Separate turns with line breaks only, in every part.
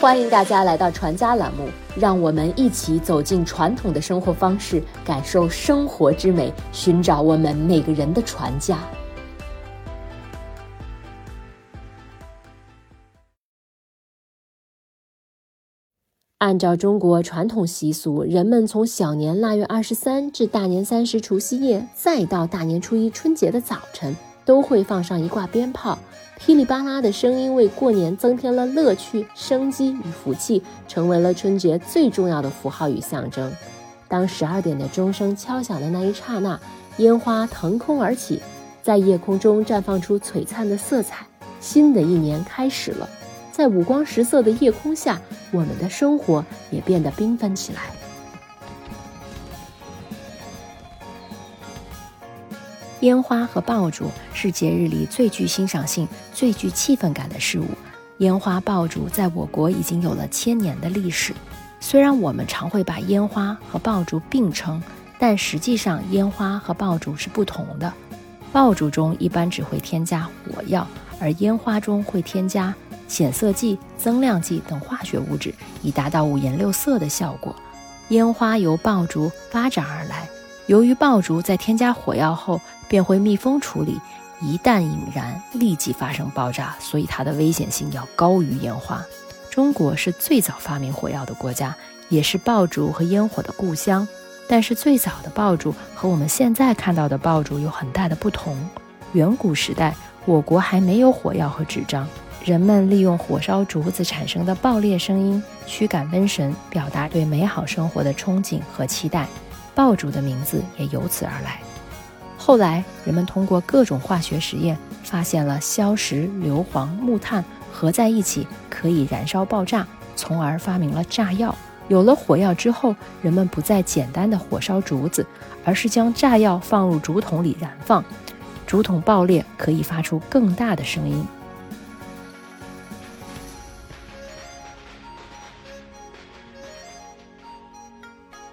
欢迎大家来到传家栏目，让我们一起走进传统的生活方式，感受生活之美，寻找我们每个人的传家。按照中国传统习俗，人们从小年腊月二十三至大年三十除夕夜，再到大年初一春节的早晨，都会放上一挂鞭炮。噼里啪啦的声音为过年增添了乐趣、生机与福气，成为了春节最重要的符号与象征。当十二点的钟声敲响的那一刹那，烟花腾空而起，在夜空中绽放出璀璨的色彩。新的一年开始了，在五光十色的夜空下，我们的生活也变得缤纷起来。烟花和爆竹是节日里最具欣赏性、最具气氛感的事物。烟花爆竹在我国已经有了千年的历史。虽然我们常会把烟花和爆竹并称，但实际上烟花和爆竹是不同的。爆竹中一般只会添加火药，而烟花中会添加显色剂、增亮剂等化学物质，以达到五颜六色的效果。烟花由爆竹发展而来。由于爆竹在添加火药后便会密封处理，一旦引燃，立即发生爆炸，所以它的危险性要高于烟花。中国是最早发明火药的国家，也是爆竹和烟火的故乡。但是最早的爆竹和我们现在看到的爆竹有很大的不同。远古时代，我国还没有火药和纸张，人们利用火烧竹子产生的爆裂声音驱赶瘟神，表达对美好生活的憧憬和期待。爆竹的名字也由此而来。后来，人们通过各种化学实验，发现了硝石、硫磺、木炭合在一起可以燃烧爆炸，从而发明了炸药。有了火药之后，人们不再简单的火烧竹子，而是将炸药放入竹筒里燃放，竹筒爆裂可以发出更大的声音。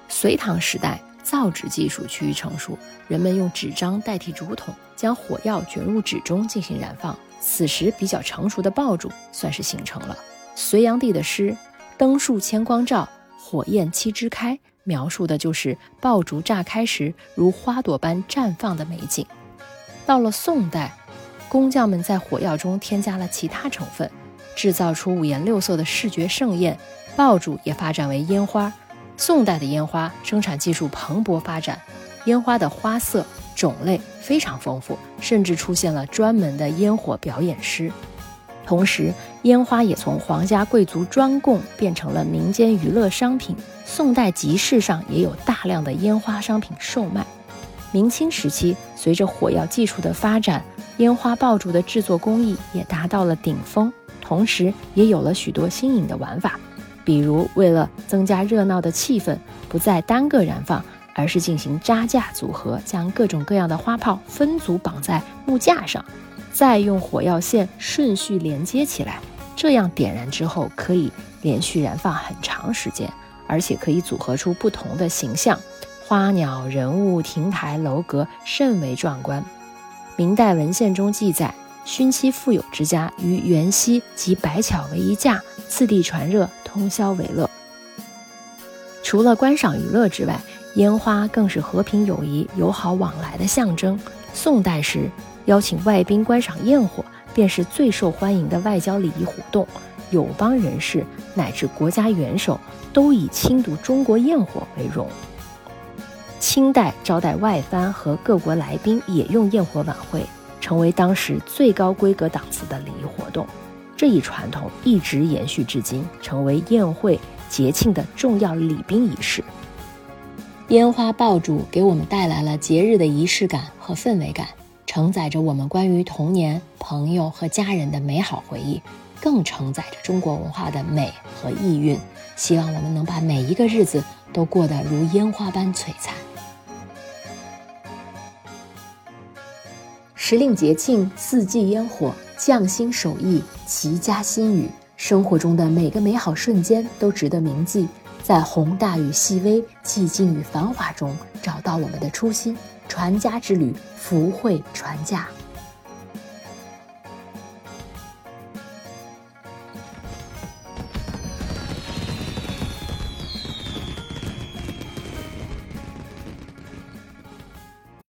隋唐时代。造纸技术趋于成熟，人们用纸张代替竹筒，将火药卷入纸中进行燃放。此时，比较成熟的爆竹算是形成了。隋炀帝的诗《灯树千光照，火焰七枝开》描述的就是爆竹炸开时如花朵般绽放的美景。到了宋代，工匠们在火药中添加了其他成分，制造出五颜六色的视觉盛宴，爆竹也发展为烟花。宋代的烟花生产技术蓬勃发展，烟花的花色种类非常丰富，甚至出现了专门的烟火表演师。同时，烟花也从皇家贵族专供变成了民间娱乐商品。宋代集市上也有大量的烟花商品售卖。明清时期，随着火药技术的发展，烟花爆竹的制作工艺也达到了顶峰，同时也有了许多新颖的玩法。比如，为了增加热闹的气氛，不再单个燃放，而是进行扎架组合，将各种各样的花炮分组绑在木架上，再用火药线顺序连接起来，这样点燃之后可以连续燃放很长时间，而且可以组合出不同的形象，花鸟、人物、亭台楼阁，甚为壮观。明代文献中记载，勋戚富有之家于元夕集百巧为一架，次第传热。通宵为乐。除了观赏娱乐之外，烟花更是和平友谊、友好往来的象征。宋代时，邀请外宾观赏焰火，便是最受欢迎的外交礼仪活动。友邦人士乃至国家元首都以亲睹中国焰火为荣。清代招待外藩和各国来宾也用焰火晚会，成为当时最高规格档次的礼仪活动。这一传统一直延续至今，成为宴会节庆的重要礼宾仪式。烟花爆竹给我们带来了节日的仪式感和氛围感，承载着我们关于童年、朋友和家人的美好回忆，更承载着中国文化的美和意蕴。希望我们能把每一个日子都过得如烟花般璀璨。时令节庆，四季烟火。匠心手艺，齐家心语，生活中的每个美好瞬间都值得铭记。在宏大与细微、寂静与繁华中，找到我们的初心。传家之旅，福慧传家。